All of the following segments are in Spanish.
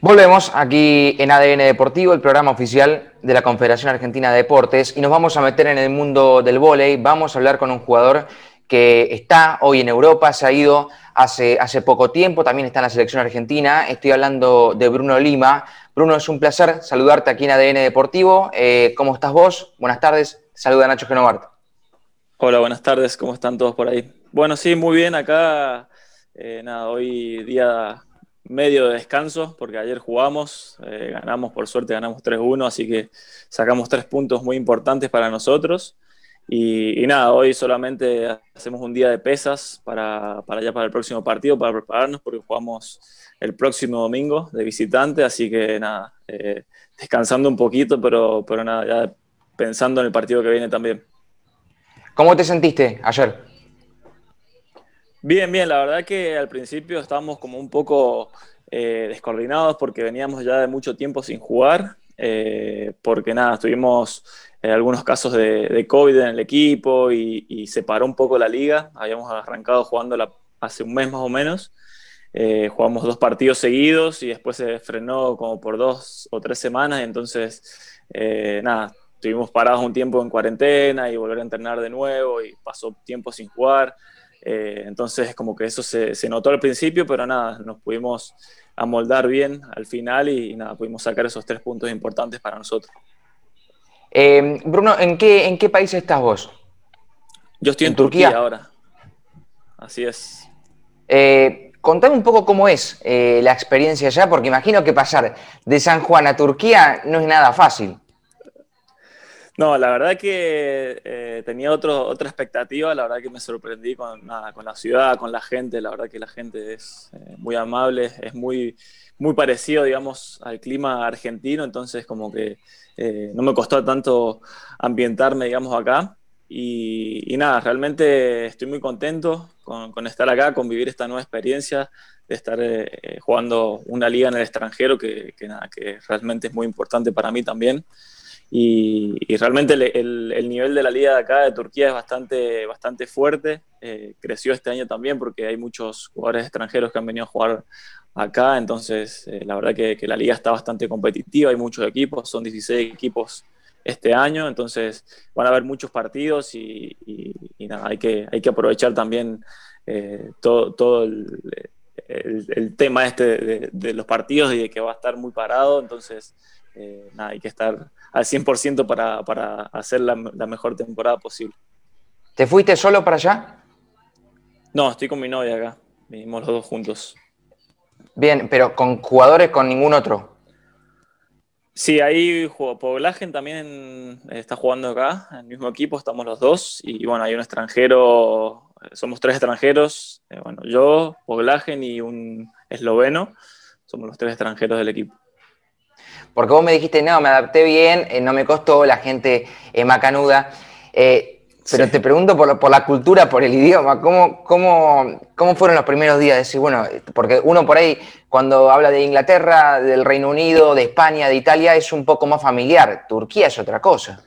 Volvemos aquí en ADN Deportivo, el programa oficial de la Confederación Argentina de Deportes, y nos vamos a meter en el mundo del vóley. Vamos a hablar con un jugador que está hoy en Europa, se ha ido hace, hace poco tiempo, también está en la selección argentina. Estoy hablando de Bruno Lima. Bruno, es un placer saludarte aquí en ADN Deportivo. Eh, ¿Cómo estás vos? Buenas tardes. Saluda Nacho Genovart. Hola, buenas tardes. ¿Cómo están todos por ahí? Bueno, sí, muy bien. Acá, eh, nada, hoy día medio de descanso, porque ayer jugamos, eh, ganamos, por suerte ganamos 3-1, así que sacamos tres puntos muy importantes para nosotros. Y, nada, hoy solamente hacemos un día de pesas para, para ya para el próximo partido, para prepararnos, porque jugamos el próximo domingo de visitante, así que nada, eh, descansando un poquito, pero, pero nada, ya pensando en el partido que viene también. ¿Cómo te sentiste ayer? Bien, bien, la verdad que al principio estábamos como un poco eh, descoordinados porque veníamos ya de mucho tiempo sin jugar, eh, porque nada, tuvimos eh, algunos casos de, COVID en el equipo y, se paró un poco la liga, habíamos arrancado jugando hace un mes más o menos, jugamos dos partidos seguidos y después se frenó como por dos o tres semanas. Entonces nada, estuvimos parados un tiempo en cuarentena y volver a entrenar de nuevo y pasó tiempo sin jugar. Eh, entonces, como que eso se, notó al principio, pero nada, nos pudimos amoldar bien al final y, nada, pudimos sacar esos tres puntos importantes para nosotros. Eh, Bruno, ¿en qué, ¿en qué país estás vos? Yo estoy en, Turquía? ahora. Así es. Eh, contame un poco cómo es la experiencia allá, porque imagino que pasar de San Juan a Turquía no es nada fácil. No, la verdad que eh, tenía otro, otra expectativa, la verdad que me sorprendí con, con la ciudad, con la gente, la verdad que la gente es eh, muy amable, es muy, muy parecido, digamos, al clima argentino, entonces como que eh, no me costó tanto ambientarme, digamos, acá. Y, nada, realmente estoy muy contento con, estar acá, con vivir esta nueva experiencia, de estar jugando una liga en el extranjero, que, nada, que realmente es muy importante para mí también. Y, realmente el, nivel de la liga de acá de Turquía es bastante, bastante fuerte. Eh, creció este año también porque hay muchos jugadores extranjeros que han venido a jugar acá. Entonces, eh, la verdad que, la liga está bastante competitiva. Hay muchos equipos, son 16 equipos este año. Entonces, van a haber muchos partidos y, nada, hay que, hay que aprovechar también eh, todo, todo el, tema este de, de, los partidos y de que va a estar muy parado. Entonces, nada, hay que estar al 100% para, para hacer la, mejor temporada posible. ¿Te fuiste solo para allá? No, estoy con mi novia acá. Vinimos los dos juntos. Bien, pero con jugadores con ningún otro. Sí, ahí Poblagen también está jugando acá, en el mismo equipo, estamos los dos. Y bueno, hay un extranjero, somos tres extranjeros. Eh, bueno, yo, Poblagen y un esloveno, somos los tres extranjeros del equipo. Porque vos me dijiste, no, me adapté bien, eh, no me costó, la gente es macanuda. Eh, pero te pregunto por, la cultura, por el idioma, ¿cómo, cómo, cómo fueron los primeros días? Decir, bueno, porque uno por ahí, cuando habla de Inglaterra, del Reino Unido, de España, de Italia, es un poco más familiar. Turquía es otra cosa.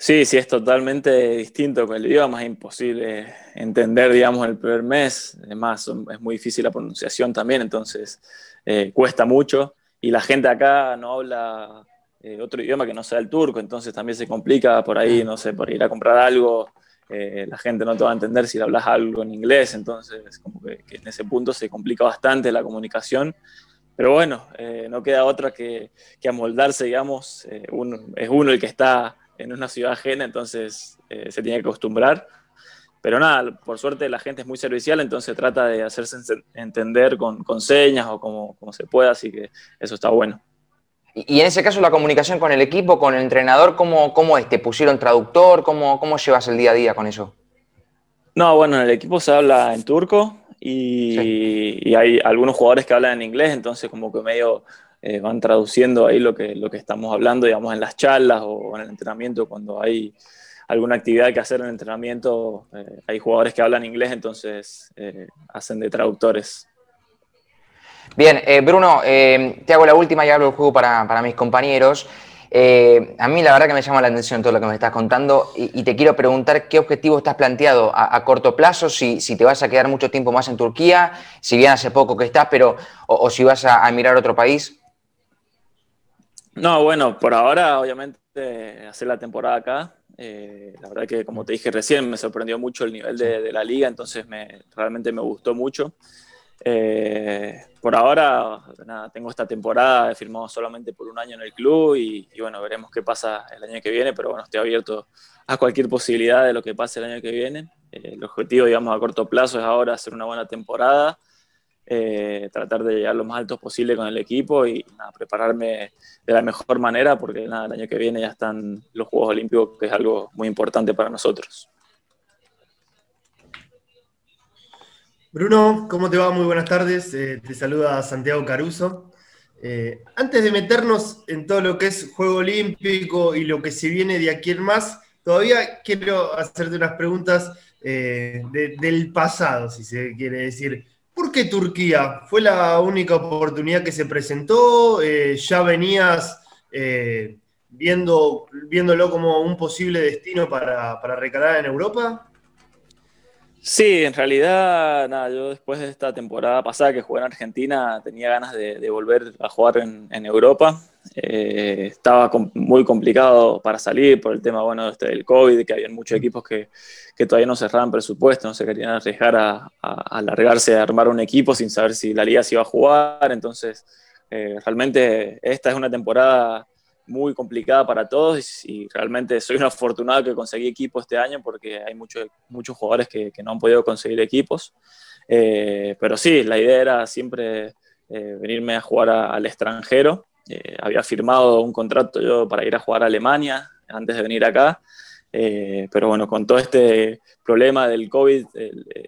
Sí, sí, es totalmente distinto con el idioma, es imposible entender, digamos, el primer mes. Además, es muy difícil la pronunciación también, entonces eh, cuesta mucho y la gente acá no habla eh, otro idioma que no sea el turco, entonces también se complica por ahí, no sé, por ir a comprar algo, eh, la gente no te va a entender si le hablas algo en inglés, entonces como que, en ese punto se complica bastante la comunicación. Pero bueno, eh, no queda otra que, que amoldarse, digamos, es uno el que está en una ciudad ajena, entonces se tiene que acostumbrar pero nada, por suerte la gente es muy servicial, entonces trata de hacerse entender con, con señas o como, como, se pueda, así que eso está bueno. Y en ese caso la comunicación con el equipo, con el entrenador, ¿cómo, cómo es? ¿Te pusieron traductor? ¿Cómo, ¿Cómo llevas el día a día con eso? No, bueno, en el equipo se habla en turco y, y hay algunos jugadores que hablan en inglés, entonces como que medio eh, van traduciendo ahí lo que, lo que estamos hablando, digamos, en las charlas o en el entrenamiento cuando hay alguna actividad que hacer en el entrenamiento, eh, hay jugadores que hablan inglés, entonces eh, hacen de traductores. Bien, eh, Bruno, te hago la última y hablo el juego para, mis compañeros. A mí la verdad que me llama la atención todo lo que me estás contando y, te quiero preguntar qué objetivo estás planteado a, corto plazo, si, te vas a quedar mucho tiempo más en Turquía, si bien hace poco que estás, pero o, si vas a, mirar otro país. No, bueno, por ahora obviamente hacer la temporada acá. Eh, la verdad que como te dije recién me sorprendió mucho el nivel de, la liga, entonces me, realmente me gustó mucho. Eh, por ahora, nada, tengo esta temporada, he firmado solamente por un año en el club y, bueno, veremos qué pasa el año que viene, pero bueno, estoy abierto a cualquier posibilidad de lo que pase el año que viene. Eh, el objetivo, digamos, a corto plazo es ahora hacer una buena temporada, eh, tratar de llegar lo más alto posible con el equipo y prepararme de la mejor manera porque nada, el año que viene ya están los Juegos Olímpicos, que es algo muy importante para nosotros. Bruno, ¿cómo te va? Muy buenas tardes. Eh, te saluda Santiago Caruso. Eh, antes de meternos en todo lo que es Juego Olímpico y lo que se viene de aquí en más, todavía quiero hacerte unas preguntas del pasado, si se quiere decir. ¿Por qué Turquía? ¿Fue la única oportunidad que se presentó? ¿Ya venías viendo, viéndolo como un posible destino para, para recalar en Europa? Sí, en realidad, nada, yo después de esta temporada pasada que jugué en Argentina tenía ganas de, volver a jugar en, Europa. Eh, estaba muy complicado para salir por el tema bueno, este del COVID, que había muchos equipos que, todavía no cerraban presupuesto, no se querían arriesgar a, alargarse a armar un equipo sin saber si la liga se iba a jugar. Entonces, eh, realmente esta es una temporada muy complicada para todos y, realmente soy un afortunado que conseguí equipo este año porque hay muchos muchos jugadores que, no han podido conseguir equipos. Eh, pero sí, la idea era siempre eh, venirme a jugar al extranjero. Eh, había firmado un contrato yo para ir a jugar a Alemania antes de venir acá. pero bueno, con todo este problema del COVID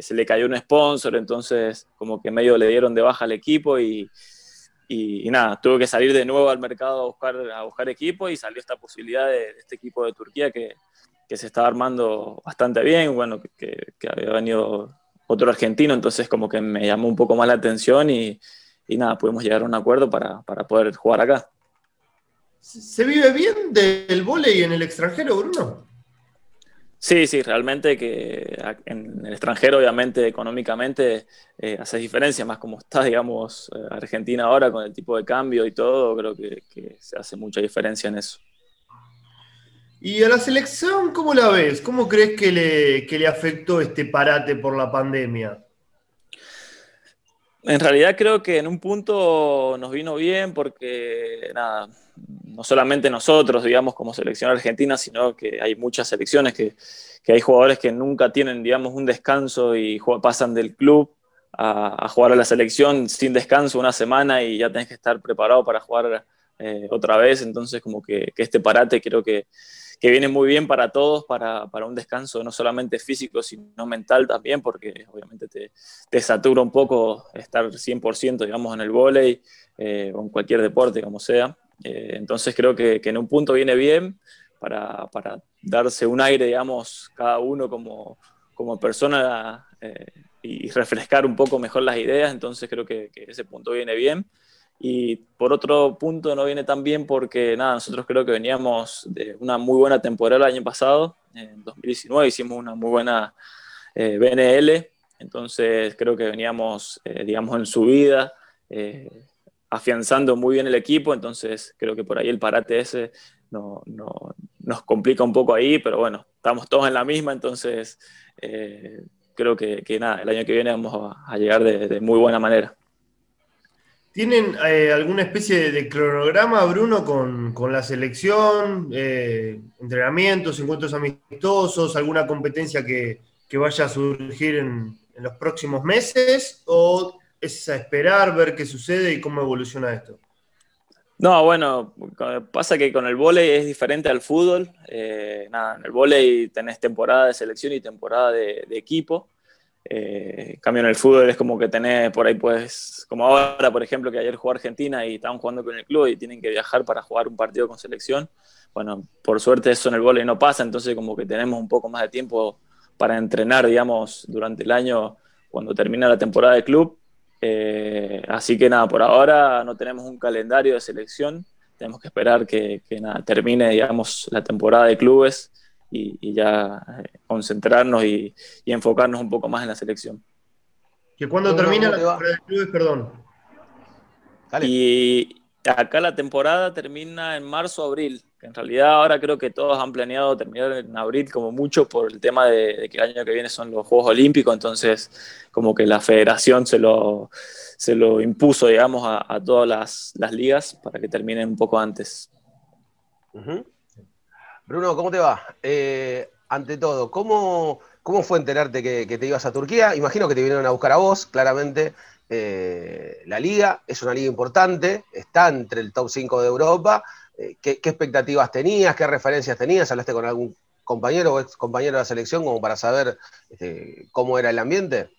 se le cayó un sponsor, entonces como que medio le dieron de baja al equipo y, y, nada, tuve que salir de nuevo al mercado a buscar, a buscar equipo y salió esta posibilidad de, este equipo de Turquía que, que, se estaba armando bastante bien, bueno, que, había venido otro argentino, entonces como que me llamó un poco más la atención y, y nada, pudimos llegar a un acuerdo para, para poder jugar acá. ¿Se vive bien del vóley en el extranjero, Bruno? Sí, sí, realmente que en el extranjero, obviamente, económicamente, eh, hace diferencia, más como está, digamos, eh, Argentina ahora con el tipo de cambio y todo, creo que, se hace mucha diferencia en eso. ¿Y a la selección cómo la ves? ¿Cómo crees que le, que le afectó este parate por la pandemia? En realidad creo que en un punto nos vino bien porque, nada, no solamente nosotros, digamos, como selección argentina, sino que hay muchas selecciones que, hay jugadores que nunca tienen, digamos, un descanso y pasan del club a, jugar a la selección sin descanso una semana y ya tenés que estar preparado para jugar eh, otra vez. Entonces, como que, este parate creo que, viene muy bien para todos, para, un descanso no solamente físico, sino mental también, porque obviamente te, satura un poco estar 100%, digamos, en el vóley eh, o en cualquier deporte, como sea. Eh, entonces creo que, en un punto viene bien para, darse un aire, digamos, cada uno como, persona eh, y refrescar un poco mejor las ideas. Entonces creo que, ese punto viene bien. Y por otro punto no viene tan bien porque, nada, nosotros creo que veníamos de una muy buena temporada el año pasado, en 2019 hicimos una muy buena eh, BNL, entonces creo que veníamos, digamos, en subida, eh, afianzando muy bien el equipo, entonces creo que por ahí el parate ese no, nos complica un poco ahí, pero bueno, estamos todos en la misma, entonces eh, creo que, nada, el año que viene vamos a, llegar de, muy buena manera. ¿Tienen eh, alguna especie de cronograma, Bruno, con, la selección, eh, entrenamientos, encuentros amistosos, alguna competencia que, vaya a surgir en, en los próximos meses? ¿O es a esperar, ver qué sucede y cómo evoluciona esto. No, bueno, pasa que con el vóley es diferente al fútbol. Eh, nada, en el vóley tenés temporada de selección y temporada de, equipo. Eh, en cambio en el fútbol es como que tenés por ahí, pues, como ahora, por ejemplo, que ayer jugó Argentina y estaban jugando con el club y tienen que viajar para jugar un partido con selección. Bueno, por suerte eso en el vóley no pasa, entonces como que tenemos un poco más de tiempo para entrenar, digamos, durante el año cuando termina la temporada de club. Eh, así que nada, por ahora no tenemos un calendario de selección. tenemos que esperar que, termine, digamos, la temporada de clubes y, ya eh, concentrarnos y, enfocarnos un poco más en la selección. ¿Que cuando termina la temporada de clubes, perdón? Y acá la temporada termina en marzo, abril. En realidad ahora creo que todos han planeado terminar en abril como mucho por el tema de, que el año que viene son los Juegos Olímpicos, entonces como que la federación se lo, se lo impuso, digamos, a, todas las, ligas para que terminen un poco antes. Bruno, ¿cómo te va? Eh, ante todo, ¿cómo, ¿cómo fue enterarte que, te ibas a Turquía? Imagino que te vinieron a buscar a vos, claramente. Eh, la liga es una liga importante, está entre el top 5 de Europa. Eh, ¿qué, expectativas tenías? ¿Qué referencias tenías? ¿Hablaste con algún compañero o ex compañero de la selección como para saber este, cómo era el ambiente?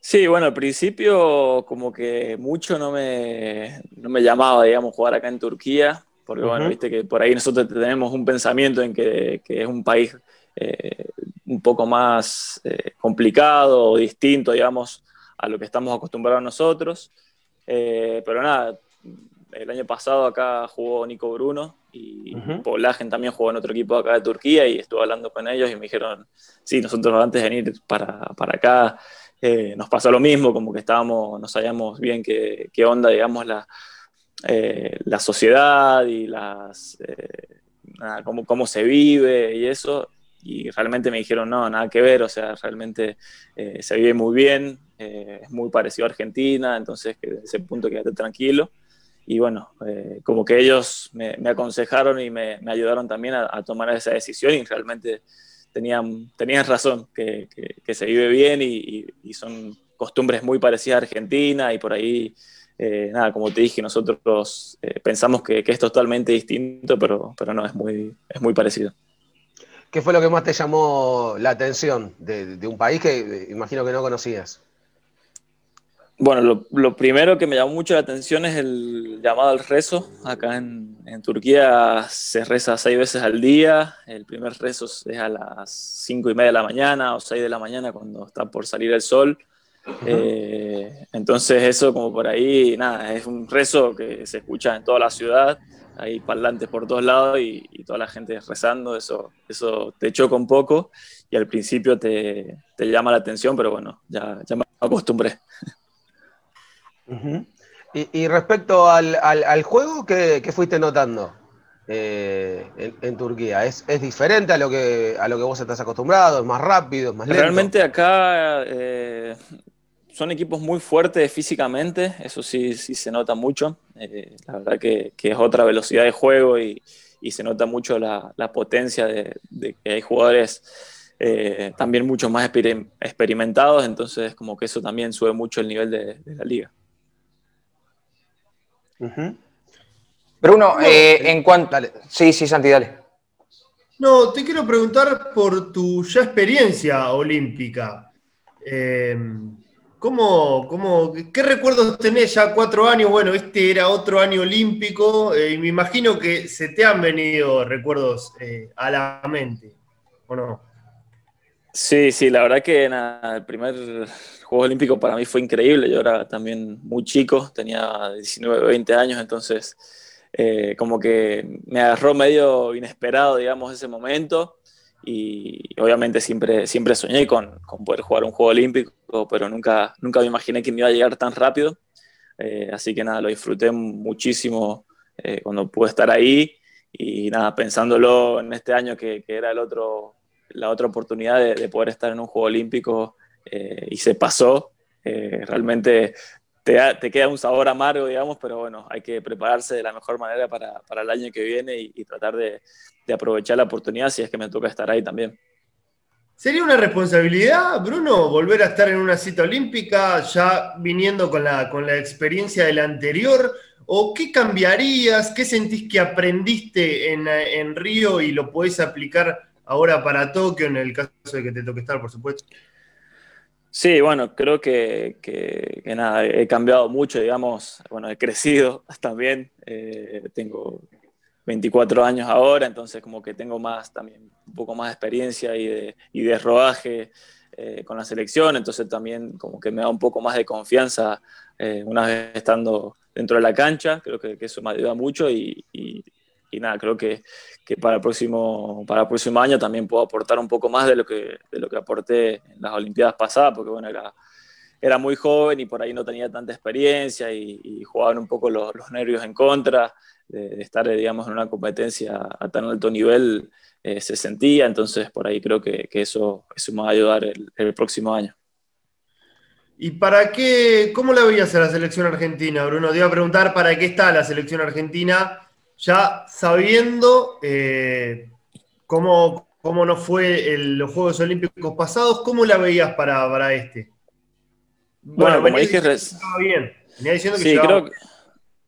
Sí, bueno, al principio como que mucho no me, me llamaba, digamos, jugar acá en Turquía, porque bueno, viste que por ahí nosotros tenemos un pensamiento en que, es un país eh, un poco más complicado o distinto, digamos, a lo que estamos acostumbrados nosotros. Eh, pero nada, el año pasado acá jugó Nico Bruno y Polagen también jugó en otro equipo acá de Turquía y estuve hablando con ellos y me dijeron, sí, nosotros antes de venir para, para acá eh, nos pasó lo mismo, como que estábamos, no sabíamos bien qué, qué onda, digamos, la, eh, la sociedad y las, nada, cómo, cómo se vive y eso y realmente me dijeron, no, nada que ver, o sea, realmente eh, se vive muy bien, eh, es muy parecido a Argentina, entonces que desde ese punto quédate tranquilo. Y bueno, eh, como que ellos me, aconsejaron y me, ayudaron también a, tomar esa decisión y realmente tenían, tenían razón, que, se vive bien y, son costumbres muy parecidas a Argentina y por ahí, nada, como te dije, nosotros pensamos que, que, es totalmente distinto, pero, pero no, es muy, es muy parecido. ¿Qué fue lo que más te llamó la atención de, un país que eh, imagino que no conocías? Bueno, lo, primero que me llamó mucho la atención es el llamado al rezo. Acá en, Turquía se reza seis veces al día. El primer rezo es a las cinco y media de la mañana o seis de la mañana cuando está por salir el sol. Eh, entonces eso como por ahí, nada, es un rezo que se escucha en toda la ciudad hay parlantes por todos lados y, toda la gente rezando, eso, eso te choca un poco y al principio te, llama la atención, pero bueno, ya, ya me acostumbré. y, respecto al, juego, ¿qué, fuiste notando eh, en, Turquía? ¿Es, diferente a lo, que, a lo que vos estás acostumbrado? ¿Es más rápido? ¿Es más lento? Realmente acá eh, son equipos muy fuertes físicamente, eso sí, sí se nota mucho. Eh, la verdad que, es otra velocidad de juego y, se nota mucho la, potencia de, que hay jugadores eh, también mucho más experimentados, entonces como que eso también sube mucho el nivel de, la liga. Bruno, eh, en cuanto... Sí, sí, Santi, dale. No, te quiero preguntar por tu ya experiencia olímpica. ¿Cómo, cómo, ¿Qué recuerdos tenés ya cuatro años? Bueno, este era otro año olímpico eh, y me imagino que se te han venido recuerdos eh, a la mente, ¿o no? Sí, sí, la verdad que el primer Juego Olímpico para mí fue increíble. Yo era también muy chico, tenía 19, 20 años, entonces eh, como que me agarró medio inesperado, digamos, ese momento y obviamente siempre, siempre soñé con, con, poder jugar un juego olímpico, pero nunca, nunca me imaginé que me iba a llegar tan rápido. Eh, así que nada, lo disfruté muchísimo eh, cuando pude estar ahí y nada, pensándolo en este año que, era el otro, la otra oportunidad de, poder estar en un juego olímpico eh, y se pasó, realmente te, te, queda un sabor amargo, digamos, pero bueno, hay que prepararse de la mejor manera para, para el año que viene y tratar de, de aprovechar la oportunidad si es que me toca estar ahí también. ¿Sería una responsabilidad, Bruno, volver a estar en una cita olímpica ya viniendo con la, con la experiencia del anterior? ¿O qué cambiarías? ¿Qué sentís que aprendiste en, Río y lo podés aplicar ahora para Tokio en el caso de que te toque estar, por supuesto? Sí, bueno, creo que, que, nada, he cambiado mucho, digamos, bueno, he crecido también, eh, tengo 24 años ahora, entonces como que tengo más también, un poco más de experiencia y de, y de rodaje eh, con la selección, entonces también como que me da un poco más de confianza eh, una vez estando dentro de la cancha, creo que, eso me ayuda mucho y, nada, creo que, para, el próximo, para el próximo año también puedo aportar un poco más de lo que, de lo que aporté en las Olimpiadas pasadas, porque bueno, era, era muy joven y por ahí no tenía tanta experiencia y, jugaban un poco los, nervios en contra de, estar, digamos, en una competencia a tan alto nivel. Eh, se sentía, entonces por ahí creo que, eso, eso me va a ayudar el, el próximo año. ¿Y para qué, cómo la veías a la selección argentina, Bruno? Te iba a preguntar para qué está la selección argentina, ya sabiendo eh, cómo, cómo no fue los Juegos Olímpicos pasados, ¿cómo la veías para, para este? Bueno, como dije, estaba bien. Venía diciendo que sí, creo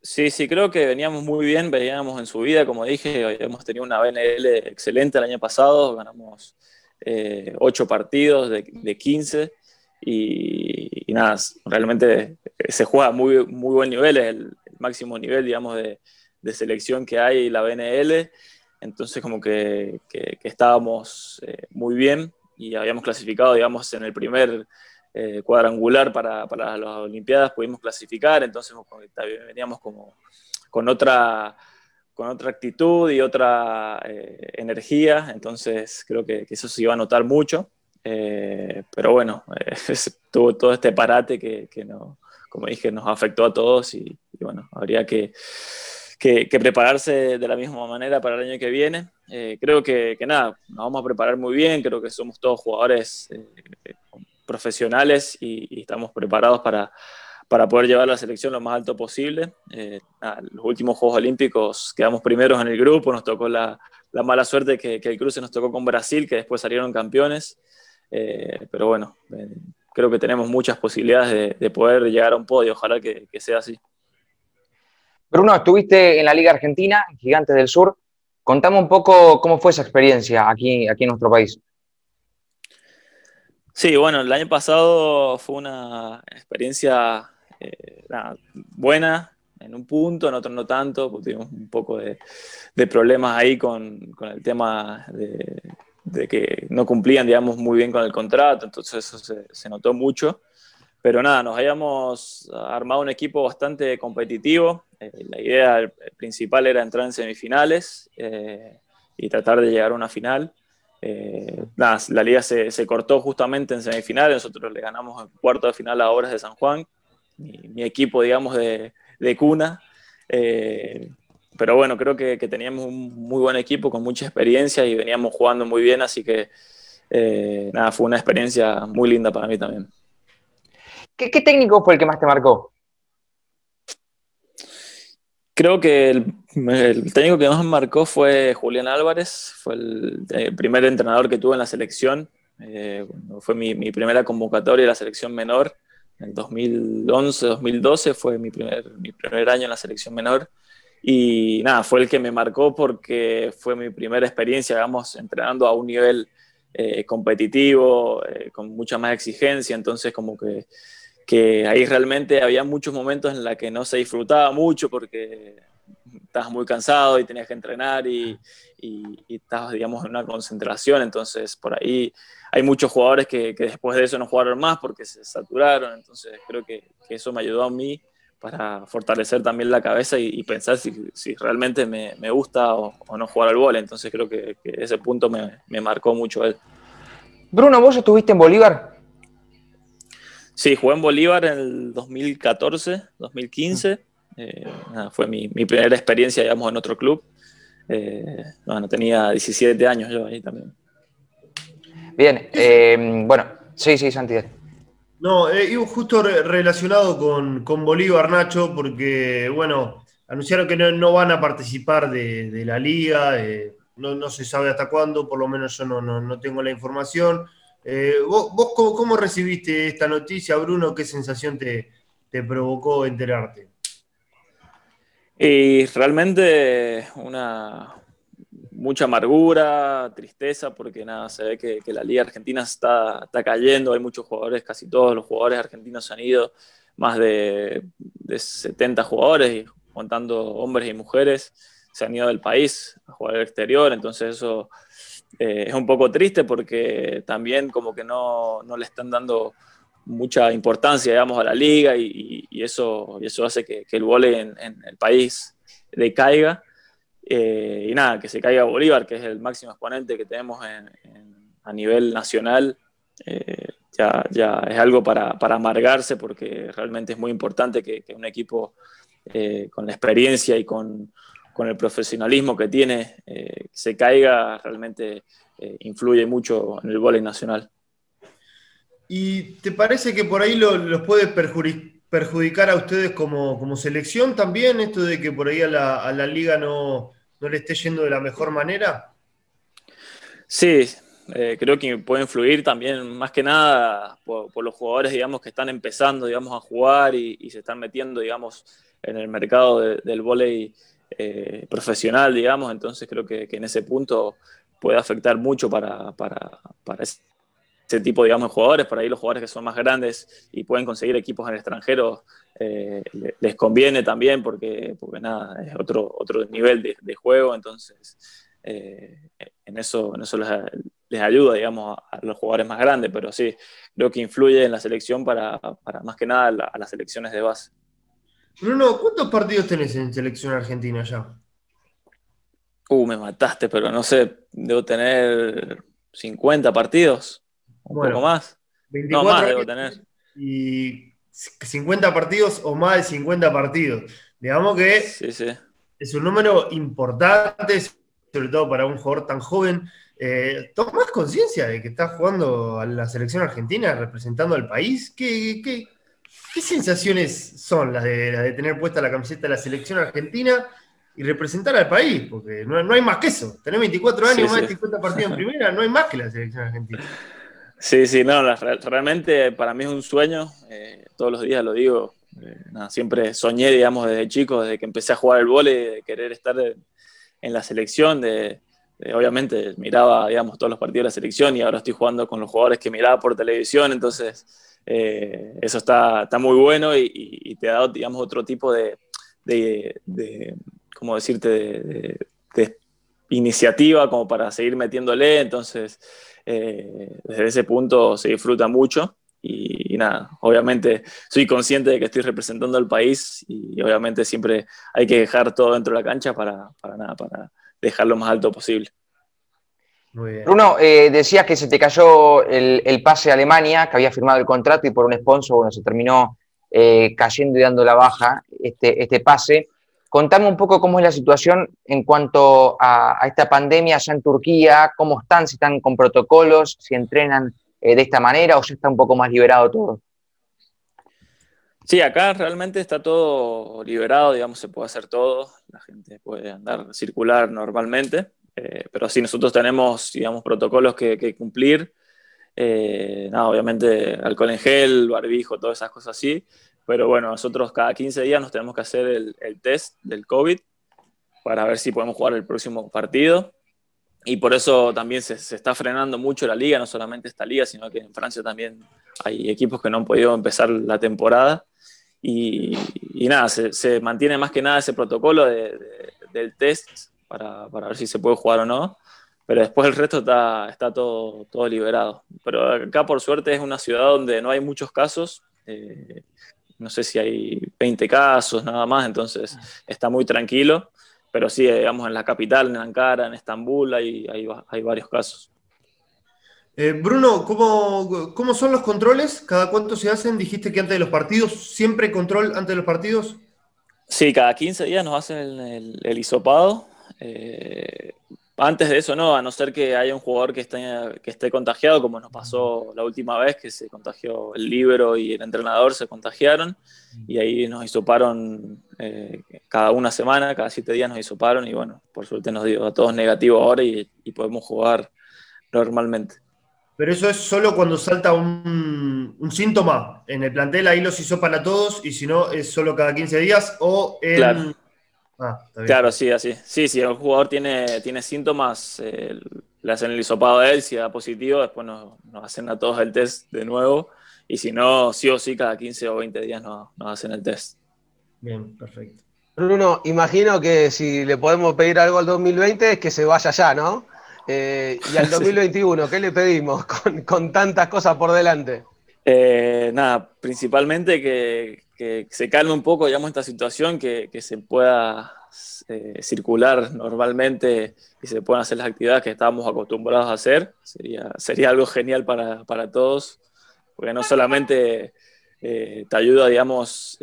sí, sí, creo que veníamos muy bien, veníamos en su vida, como dije, hemos tenido una BNL excelente el año pasado, ganamos eh, ocho partidos de, de 15 y, nada, realmente se juega muy, muy buen nivel, es el, máximo nivel, digamos, de, de, selección que hay la BNL, entonces como que, que, estábamos eh, muy bien y habíamos clasificado, digamos, en el primer eh, cuadrangular para, para, las Olimpiadas, pudimos clasificar, entonces veníamos como con otra con otra actitud y otra eh, energía, entonces creo que, que, eso se iba a notar mucho. Eh, pero bueno, eh, tuvo todo este parate que, que no, como dije, nos afectó a todos y, bueno, habría que, que, prepararse de la misma manera para el año que viene. Eh, creo que, nada, nos vamos a preparar muy bien, creo que somos todos jugadores profesionales y, estamos preparados para, para poder llevar la selección lo más alto posible. los últimos Juegos Olímpicos quedamos primeros en el grupo, nos tocó la, la mala suerte que, que, el cruce nos tocó con Brasil, que después salieron campeones. Eh, pero bueno, eh, creo que tenemos muchas posibilidades de, poder llegar a un podio, ojalá que, sea así. Bruno, estuviste en la Liga Argentina, Gigantes del Sur. Contame un poco cómo fue esa experiencia aquí, aquí en nuestro país. Sí, bueno, el año pasado fue una experiencia eh, buena en un punto, en otro no tanto, porque tuvimos un poco de, problemas ahí con, el tema de, de que no cumplían, digamos, muy bien con el contrato, entonces eso se, notó mucho. Pero nada, nos habíamos armado un equipo bastante competitivo. Eh, la idea principal era entrar en semifinales eh, y tratar de llegar a una final. Eh, nada, la liga se, se, cortó justamente en semifinales, nosotros le ganamos en cuarto de final a Obras de San Juan, mi, equipo, digamos, de, de cuna pero bueno, creo que, teníamos un muy buen equipo con mucha experiencia y veníamos jugando muy bien, así que eh, nada, fue una experiencia muy linda para mí también. ¿Qué, técnico fue el que más te marcó? Creo que el, técnico que más marcó fue Julián Álvarez, fue el, primer entrenador que tuve en la selección, eh, fue mi, primera convocatoria de la selección menor, en 2011-2012 fue mi primer, mi primer año en la selección menor. Y nada, fue el que me marcó porque fue mi primera experiencia, digamos, entrenando a un nivel eh, competitivo, eh, con mucha más exigencia, entonces como que, que, ahí realmente había muchos momentos en los que no se disfrutaba mucho porque estabas muy cansado y tenías que entrenar y, y, estabas, digamos, en una concentración, entonces por ahí hay muchos jugadores que, que, después de eso no jugaron más porque se saturaron, entonces creo que, que eso me ayudó a mí para fortalecer también la cabeza y, pensar si, si realmente me, me gusta o, no jugar al vóley. Entonces creo que, ese punto me, me, marcó mucho él. Bruno, ¿vos estuviste en Bolívar? Sí, jugué en Bolívar en el 2014, 2015. Eh, fue mi, mi, primera experiencia, digamos, en otro club. Eh, bueno, tenía 17 años yo ahí también. Bien, eh, bueno, sí, sí, Santi. No, eh, justo relacionado con, Bolívar, Nacho, porque, bueno, anunciaron que no, van a participar de, la liga, eh, no, se sabe hasta cuándo, por lo menos yo no, tengo la información. Eh, ¿Vos, cómo, recibiste esta noticia, Bruno? ¿Qué sensación te, te provocó enterarte? Y realmente una, mucha amargura, tristeza, porque nada, se ve que, la Liga Argentina está, está, cayendo, hay muchos jugadores, casi todos los jugadores argentinos han ido, más de, 70 jugadores, contando hombres y mujeres, se han ido del país a jugar al exterior, entonces eso eh, es un poco triste porque también como que no, no le están dando mucha importancia, digamos, a la liga y, eso, eso hace que, el vole en, el país decaiga. Eh, y nada, que se caiga Bolívar, que es el máximo exponente que tenemos a nivel nacional, eh, ya, ya, es algo para, para, amargarse porque realmente es muy importante que, un equipo eh, con la experiencia y con, con el profesionalismo que tiene se caiga, realmente influye mucho en el vóley nacional. ¿Y te parece que por ahí los puede perjudicar a ustedes como, selección también, esto de que por ahí a la, liga no, le esté yendo de la mejor manera? Sí, eh, creo que puede influir también más que nada por, los jugadores, digamos, que están empezando, digamos, a jugar y, se están metiendo, digamos, en el mercado del vóley eh, profesional, digamos, entonces creo que, en ese punto puede afectar mucho para, para, para tipo, digamos, de jugadores. Por ahí los jugadores que son más grandes y pueden conseguir equipos en el extranjero eh, les conviene también porque, porque nada, es otro, otro nivel de, juego. Entonces, eh, en eso, en eso les, ayuda, digamos, a, los jugadores más grandes. Pero sí, creo que influye en la selección para, para más que nada a las selecciones de base. Bruno, ¿cuántos partidos tenés en selección argentina ya? Uh, me mataste, pero no sé, debo tener 50 partidos. Un poco más. 24 no, más debo tener. Y 50 partidos o más de 50 partidos. Digamos que es un número importante, sobre todo para un jugador tan joven. Eh, ¿Tomás conciencia de que estás jugando a la selección argentina, representando al país? ¿Qué, qué, sensaciones son las de, las de, tener puesta la camiseta de la selección argentina y representar al país? Porque no, hay más que eso. Tener 24 años, más de 50 partidos en primera, no hay más que la selección argentina. Sí, sí, no, realmente para mí es un sueño, eh, todos los días lo digo, eh, siempre soñé, digamos, desde chico, desde que empecé a jugar el vóley, de querer estar en la selección, de, obviamente miraba, digamos, todos los partidos de la selección y ahora estoy jugando con los jugadores que miraba por televisión, entonces eh, eso está, está, muy bueno y, te da, digamos, otro tipo de, de ¿cómo decirte?, de iniciativa como para seguir metiéndole, entonces eh, desde ese punto se disfruta mucho y, nada, obviamente soy consciente de que estoy representando al país y, obviamente siempre hay que dejar todo dentro de la cancha para, para nada, para dejar lo más alto posible. Bruno, eh, decías que se te cayó el, pase a Alemania, que había firmado el contrato y por un sponsor, bueno, se terminó eh, cayendo y dando la baja este, este pase. Contame un poco cómo es la situación en cuanto a, esta pandemia allá en Turquía, cómo están, si están con protocolos, si entrenan eh, de esta manera o ya está un poco más liberado todo. Sí, acá realmente está todo liberado, digamos, se puede hacer todo, la gente puede andar, circular normalmente, eh, pero sí, nosotros tenemos, digamos, protocolos que, cumplir, eh, nada, obviamente alcohol en gel, barbijo, todas esas cosas así, pero bueno, nosotros cada 15 días nos tenemos que hacer el, test del COVID para ver si podemos jugar el próximo partido. Y por eso también se, está frenando mucho la liga, no solamente esta liga, sino que en Francia también hay equipos que no han podido empezar la temporada. Y, nada, se, mantiene más que nada ese protocolo del test para, para, ver si se puede jugar o no. Pero después el resto está, está todo, todo liberado. Pero acá por suerte es una ciudad donde no hay muchos casos. Eh, no sé si hay 20 casos, nada más, entonces está muy tranquilo, pero sí, digamos, en la capital, en Ankara, en Estambul, hay, hay, varios casos. Eh, Bruno, ¿cómo, son los controles? ¿Cada cuánto se hacen? Dijiste que antes de los partidos, ¿siempre control antes de los partidos? Sí, cada 15 días nos hacen el, el, hisopado. Eh, antes de eso no, a no ser que haya un jugador que esté, que esté contagiado, como nos pasó la última vez, que se contagió el libro y el entrenador se contagiaron, y ahí nos hisoparon eh, cada una semana, cada siete días nos hisoparon, y bueno, por suerte nos dio a todos negativo ahora y, podemos jugar normalmente. Pero eso es solo cuando salta un, síntoma. En el plantel ahí los hisopan a todos, y si no, es solo cada 15 días, o en... Ah, claro, sí, así. Sí, si el jugador tiene, tiene síntomas, eh, le hacen el hisopado a él, si da positivo, después nos, hacen a todos el test de nuevo. Y si no, sí o sí, cada 15 o 20 días nos, hacen el test. Bien, perfecto. Bruno, imagino que si le podemos pedir algo al 2020 es que se vaya ya, ¿no? Eh, y al 2021, ¿qué le pedimos con, con tantas cosas por delante? Eh, nada, principalmente que, se calme un poco, digamos, esta situación, que, se pueda eh, circular normalmente y se puedan hacer las actividades que estábamos acostumbrados a hacer. Sería, sería algo genial para, para todos, porque no solamente eh, te ayuda, digamos,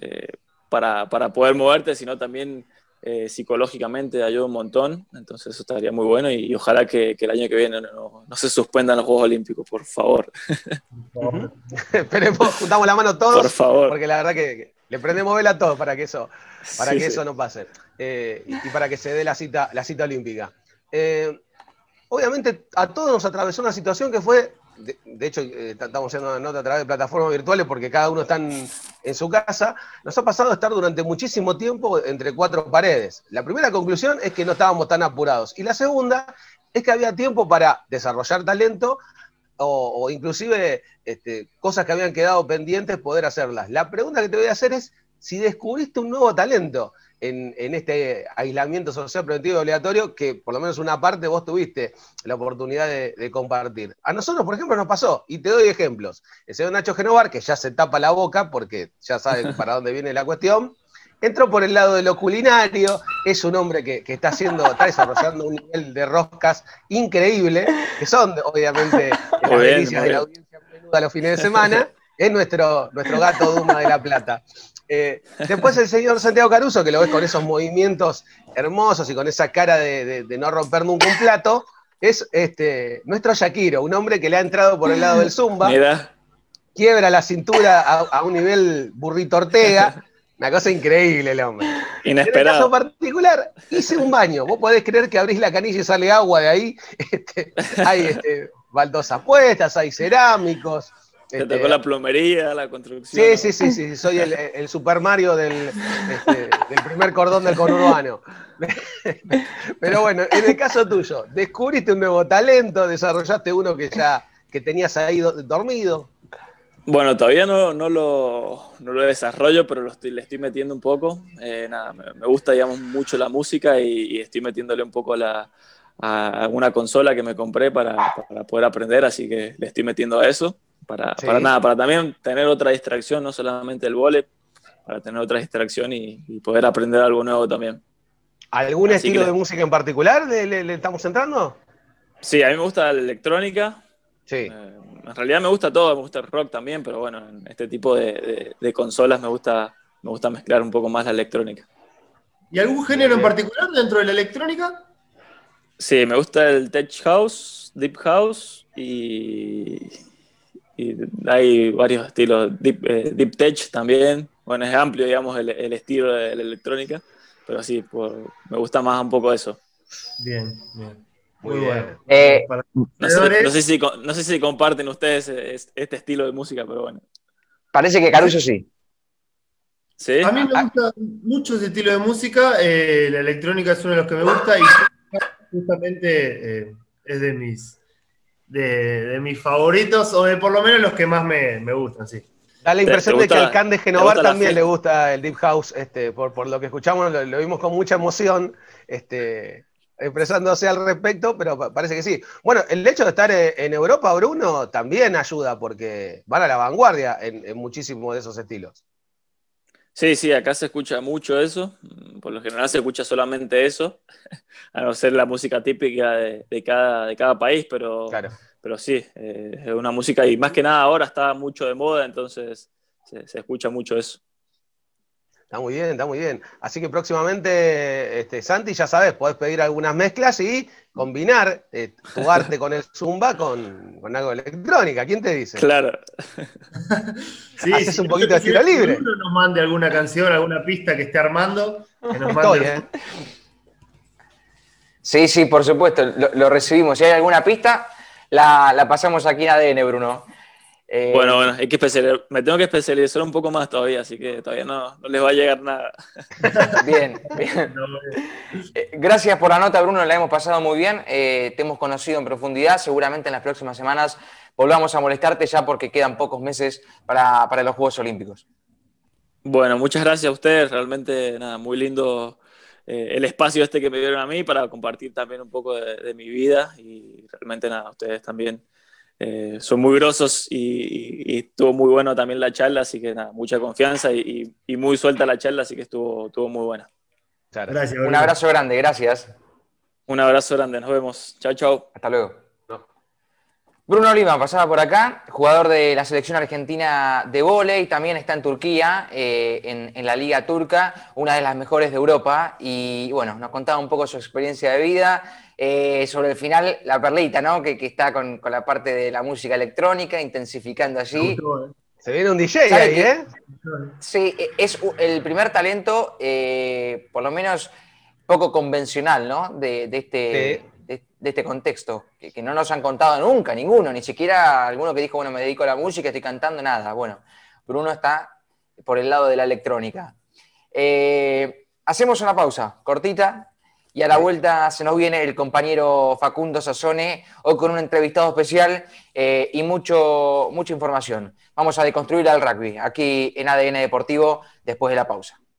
para, para, poder moverte, sino también eh, psicológicamente ayuda un montón, entonces eso estaría muy bueno y, ojalá que, el año que viene no, se suspendan los Juegos Olímpicos, por favor. Esperemos, juntamos la mano todos, por favor. porque la verdad que, le prendemos vela a todos para que eso, para que eso no pase eh, y, para que se dé la cita, la cita olímpica. Eh, obviamente a todos nos atravesó una situación que fue de, hecho, eh, estamos haciendo una nota a través de plataformas virtuales porque cada uno está en, su casa, nos ha pasado estar durante muchísimo tiempo entre cuatro paredes. La primera conclusión es que no estábamos tan apurados. Y la segunda es que había tiempo para desarrollar talento o, inclusive este, cosas que habían quedado pendientes, poder hacerlas. La pregunta que te voy a hacer es si descubriste un nuevo talento en, este aislamiento social preventivo y obligatorio que por lo menos una parte vos tuviste la oportunidad de, compartir. A nosotros, por ejemplo, nos pasó, y te doy ejemplos. El señor Nacho Genovar, que ya se tapa la boca porque ya sabe para dónde viene la cuestión, entró por el lado de lo culinario, es un hombre que, está haciendo, está desarrollando un nivel de roscas increíble, que son obviamente las delicias de la audiencia menuda los fines de semana, es nuestro, nuestro gato Duma de la Plata. Eh, después el señor Santiago Caruso, que lo ves con esos movimientos hermosos y con esa cara de, no romper nunca un plato, es este, nuestro Shakiro, un hombre que le ha entrado por el lado del Zumba. Quiebra la cintura a, un nivel burrito Ortega. Una cosa increíble el hombre. Inesperado. En el caso particular, hice un baño. Vos podés creer que abrís la canilla y sale agua de ahí. Este, hay este, baldosas puestas, hay cerámicos. Te tocó este, la plomería, la construcción. Sí, sí, sí, sí, soy el, Super Mario del, este, del, primer cordón del conurbano. Pero bueno, en el caso tuyo, ¿descubriste un nuevo talento? ¿Desarrollaste uno que ya que tenías ahí dormido? Bueno, todavía no, no, lo, no lo desarrollo, pero lo estoy, le estoy metiendo un poco. Eh, nada, me, gusta, digamos, mucho la música y, estoy metiéndole un poco a, la, a una consola que me compré para, para poder aprender, así que le estoy metiendo a eso para, nada, para también tener otra distracción, no solamente el vole, para tener otra distracción y, poder aprender algo nuevo también. ¿Algún estilo de música en particular le, estamos entrando? Sí, a mí me gusta la electrónica. Sí. Eh, en realidad me gusta todo, me gusta el rock también, pero bueno, en este tipo de, consolas me gusta, me gusta mezclar un poco más la electrónica. ¿Y algún género en particular dentro de la electrónica? Sí, me gusta el tech house, deep house y, y hay varios estilos, deep, eh, deep tech también, bueno, es amplio, digamos, el, estilo de la electrónica, pero sí, por, me gusta más un poco eso. Bien, bien. Muy, bueno. Eh, no, sé, si, no sé si comparten ustedes este estilo de música, pero bueno. Parece que Caruso sí. ¿Sí? A mí me gusta mucho ese estilo de música, eh, la electrónica es uno de los que me gusta y justamente es de mis de, mis favoritos, o de por lo menos los que más me, gustan, sí. Da la impresión de que al Can de Genovar también le gusta el Deep House, este, por, lo que escuchamos, lo, vimos con mucha emoción, este, expresándose al respecto, pero parece que sí. Bueno, el hecho de estar eh, en Europa, Bruno, también ayuda, porque van a la vanguardia en, en muchísimos de esos estilos. Sí, sí, acá se escucha mucho eso. Por lo general se escucha solamente eso, a no ser la música típica de, cada, de cada país, pero, pero sí, eh, es una música y más que nada ahora está mucho de moda, entonces se, escucha mucho eso. Está muy bien, está muy bien. Así que próximamente, este, Santi, ya sabes, podés pedir algunas mezclas y combinar eh, tu arte con el Zumba con, algo de electrónica. ¿Quién te dice? Claro. sí, Haces un poquito de estilo libre. Uno nos mande alguna canción, alguna pista que esté armando. Que nos mande... ¿eh? Sí, sí, por supuesto, lo, recibimos. Si hay alguna pista, la, la pasamos aquí en ADN, Bruno. Eh, bueno, bueno, hay que me tengo que especializar un poco más todavía, así que todavía no, les va a llegar nada. Bien, bien. Eh, gracias por la nota, Bruno, la hemos pasado muy bien. Eh, te hemos conocido en profundidad. Seguramente en las próximas semanas volvamos a molestarte ya porque quedan pocos meses para, los Juegos Olímpicos. Bueno, muchas gracias a ustedes. Realmente, nada, muy lindo el espacio este que me dieron a mí para compartir también un poco de, de mi vida y realmente, nada, ustedes también eh, son muy grosos y, estuvo muy bueno también la charla, así que nada, mucha confianza y, muy suelta la charla, así que estuvo, estuvo muy buena. Gracias, Un abrazo grande, gracias. Un abrazo grande, nos vemos. Chao, chao. Hasta luego. Bruno Lima pasaba por acá, jugador de la selección argentina de vóley, también está en Turquía, eh, en, la liga turca, una de las mejores de Europa, y bueno, nos contaba un poco su experiencia de vida, eh, sobre el final, la perlita, ¿no? Que, está con, la parte de la música electrónica, intensificando allí. Eh. Se viene un DJ ahí, ¿eh? Sí, es el primer talento, por lo menos poco convencional, ¿no? De, este de, este contexto, que, no nos han contado nunca, ninguno, ni siquiera alguno que dijo, bueno, me dedico a la música, estoy cantando, nada. Bueno, Bruno está por el lado de la electrónica. Eh, hacemos una pausa cortita y a la vuelta se nos viene el compañero Facundo Sassone, hoy con un entrevistado especial eh, y mucho, mucha información. Vamos a deconstruir al rugby aquí en ADN Deportivo después de la pausa.